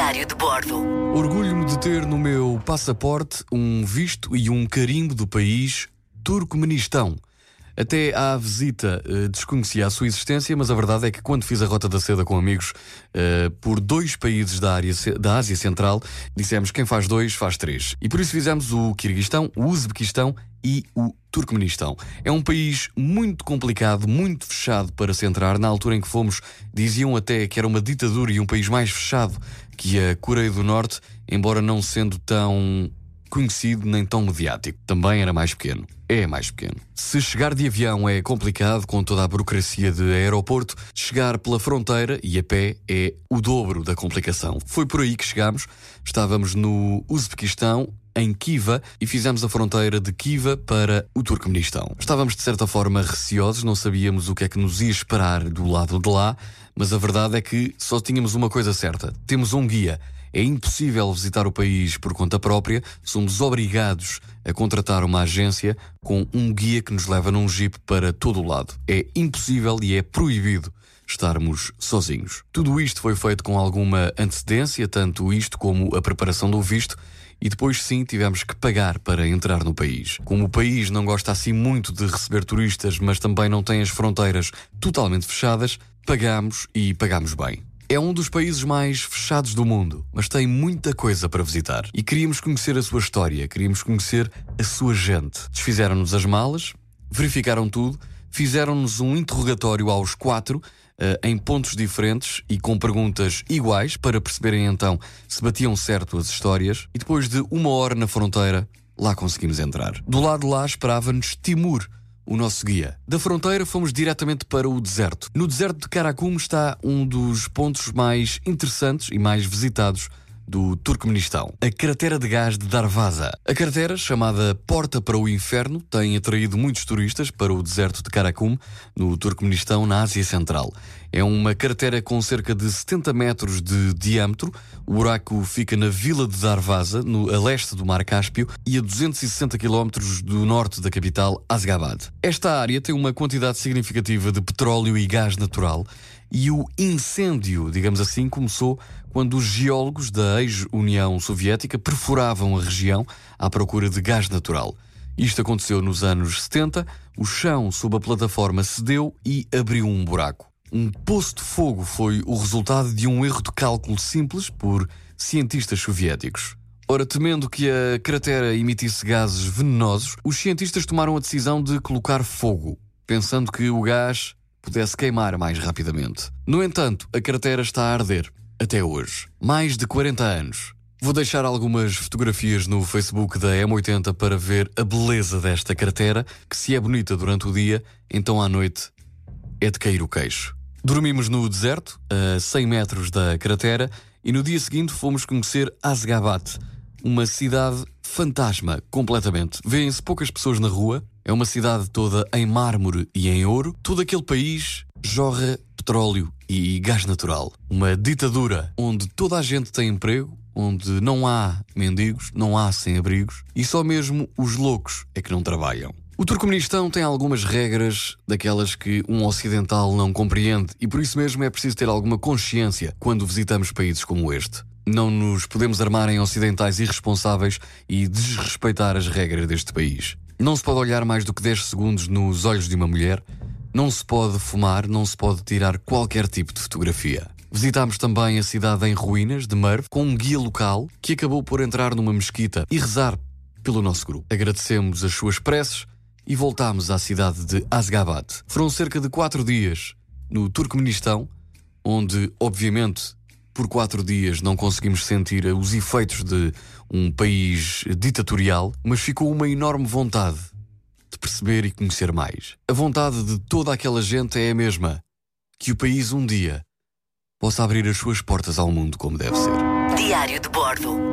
Diário de Bordo. Orgulho-me de ter no meu passaporte um visto e um carimbo do país Turcomenistão. Até à visita eh, desconhecia a sua existência, mas a verdade é que quando fiz a Rota da Seda com amigos eh, por dois países da, área, da Ásia Central, dissemos quem faz dois faz três. E por isso fizemos o Quirguistão, o Uzbequistão e o Turcomenistão. É um país muito complicado, muito fechado para se entrar. Na altura em que fomos, diziam até que era uma ditadura e um país mais fechado que a Coreia do Norte, embora não sendo tão conhecido nem tão mediático. Também era mais pequeno. É mais pequeno. Se chegar de avião é complicado, com toda a burocracia de aeroporto, chegar pela fronteira e a pé é o dobro da complicação. Foi por aí que chegámos. Estávamos no Uzbequistão, em Kiva, e fizemos a fronteira de Kiva para o Turcomenistão. Estávamos de certa forma receosos, não sabíamos o que é que nos ia esperar do lado de lá, mas a verdade é que só tínhamos uma coisa certa: temos um guia. É impossível visitar o país por conta própria, somos obrigados a contratar uma agência com um guia que nos leva num jeep para todo o lado. É impossível e é proibido estarmos sozinhos. Tudo isto foi feito com alguma antecedência, tanto isto como a preparação do visto, e depois sim tivemos que pagar para entrar no país. Como o país não gosta assim muito de receber turistas, mas também não tem as fronteiras totalmente fechadas, pagamos e pagamos bem. É um dos países mais fechados do mundo, mas tem muita coisa para visitar. E queríamos conhecer a sua história, queríamos conhecer a sua gente. Desfizeram-nos as malas, verificaram tudo, fizeram-nos um interrogatório aos quatro, eh, em pontos diferentes e com perguntas iguais para perceberem então se batiam certo as histórias. E depois de uma hora na fronteira, lá conseguimos entrar. Do lado de lá esperava-nos Timur, o nosso guia. Da fronteira fomos diretamente para o deserto. No deserto de Karakum está um dos pontos mais interessantes e mais visitados do Turcomenistão, a cratera de gás de Darvaza. A cratera, chamada Porta para o Inferno, tem atraído muitos turistas para o deserto de Karakum, no Turcomenistão, na Ásia Central. É uma cratera com cerca de 70 metros de diâmetro. O buraco fica na vila de Darvaza, no, a leste do Mar Cáspio, e a 260 quilómetros do norte da capital, Asgabad. Esta área tem uma quantidade significativa de petróleo e gás natural, e o incêndio, digamos assim, começou quando os geólogos da ex-União Soviética perfuravam a região à procura de gás natural. Isto aconteceu nos anos 70, o chão sob a plataforma cedeu e abriu um buraco. Um poço de fogo foi o resultado de um erro de cálculo simples por cientistas soviéticos. Ora, temendo que a cratera emitisse gases venenosos, os cientistas tomaram a decisão de colocar fogo, pensando que o gás pudesse queimar mais rapidamente. No entanto, a cratera está a arder, até hoje. Mais de 40 anos. Vou deixar algumas fotografias no Facebook da M80 para ver a beleza desta cratera, que se é bonita durante o dia, então à noite é de cair o queixo. Dormimos no deserto, a 100 metros da cratera, e no dia seguinte fomos conhecer Asgabat, uma cidade fantasma, completamente. Vêem-se poucas pessoas na rua, é uma cidade toda em mármore e em ouro. Todo aquele país jorra petróleo e gás natural. Uma ditadura onde toda a gente tem emprego, onde não há mendigos, não há sem-abrigos e só mesmo os loucos é que não trabalham. O Turcomenistão tem algumas regras daquelas que um ocidental não compreende e por isso mesmo é preciso ter alguma consciência quando visitamos países como este. Não nos podemos armar em ocidentais irresponsáveis e desrespeitar as regras deste país. Não se pode olhar mais do que 10 segundos nos olhos de uma mulher, não se pode fumar, não se pode tirar qualquer tipo de fotografia. Visitámos também a cidade em ruínas de Merv com um guia local que acabou por entrar numa mesquita e rezar pelo nosso grupo. Agradecemos as suas preces e voltámos à cidade de Asgabat. Foram cerca de quatro dias no Turcomenistão, onde, obviamente, por quatro dias não conseguimos sentir os efeitos de um país ditatorial, mas ficou uma enorme vontade de perceber e conhecer mais. A vontade de toda aquela gente é a mesma: que o país um dia possa abrir as suas portas ao mundo como deve ser. Diário de Bordo.